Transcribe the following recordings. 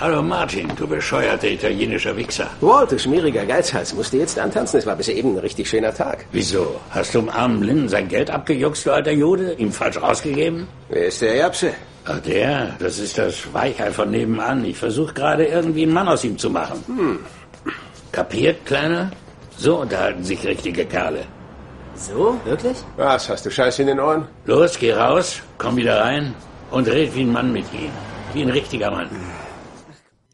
Hallo Martin, du bescheuerter italienischer Wichser. Walt, du schmieriger Geizhals, musst du jetzt antanzen? Es war bis eben ein richtig schöner Tag. Wieso? Hast du dem armen Blinden sein Geld abgejuckst, du alter Jude? Ihm falsch rausgegeben? Wer ist der Erbse? Ach der, das ist das Weichei von nebenan. Ich versuche gerade irgendwie einen Mann aus ihm zu machen. Hm. Kapiert, Kleiner? So unterhalten sich richtige Kerle. So? Wirklich? Was, hast du Scheiß in den Ohren? Los, geh raus, komm wieder rein und red wie ein Mann mit ihm. Wie ein richtiger Mann.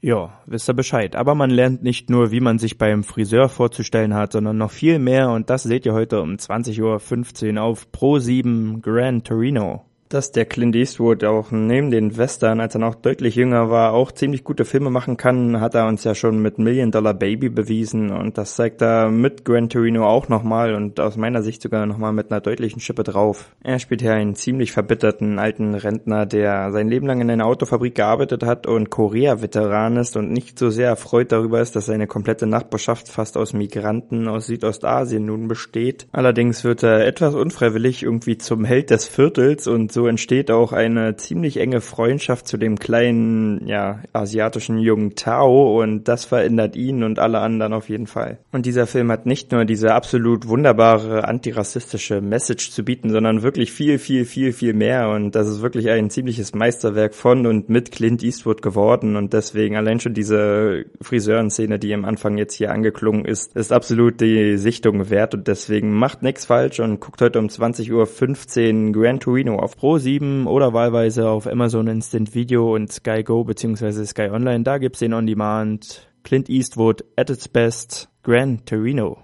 Ja, wisst ihr Bescheid. Aber man lernt nicht nur, wie man sich beim Friseur vorzustellen hat, sondern noch viel mehr und das seht ihr heute um 20.15 Uhr auf Pro 7 Gran Torino dass der Clint Eastwood auch neben den Western, als er noch deutlich jünger war, auch ziemlich gute Filme machen kann, hat er uns ja schon mit Million Dollar Baby bewiesen und das zeigt er mit Gran Torino auch nochmal und aus meiner Sicht sogar nochmal mit einer deutlichen Schippe drauf. Er spielt hier einen ziemlich verbitterten alten Rentner, der sein Leben lang in einer Autofabrik gearbeitet hat und Korea-Veteran ist und nicht so sehr erfreut darüber ist, dass seine komplette Nachbarschaft fast aus Migranten aus Südostasien nun besteht. Allerdings wird er etwas unfreiwillig irgendwie zum Held des Viertels und so entsteht auch eine ziemlich enge Freundschaft zu dem kleinen, ja, asiatischen jungen Tao und das verändert ihn und alle anderen auf jeden Fall. Und dieser Film hat nicht nur diese absolut wunderbare antirassistische Message zu bieten, sondern wirklich viel, viel, viel, viel mehr. Und das ist wirklich ein ziemliches Meisterwerk von und mit Clint Eastwood geworden. Und deswegen allein schon diese Friseurenszene, die am Anfang jetzt hier angeklungen ist, ist absolut die Sichtung wert. Und deswegen macht nichts falsch und guckt heute um 20.15 Uhr Gran Torino auf Pro7 oder wahlweise auf Amazon Instant Video und Sky Go bzw. Sky Online. Da gibt's den On Demand. Clint Eastwood at its best. Gran Torino.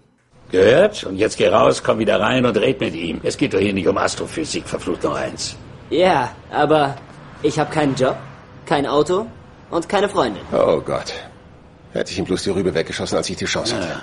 Gehört? Und jetzt geh raus, komm wieder rein und red mit ihm. Es geht doch hier nicht um Astrophysik, verflucht noch eins. Ja, aber ich habe keinen Job, kein Auto und keine Freundin. Oh Gott. Hätte ich ihm bloß die Rübe weggeschossen, als ich die Chance hatte. Ja.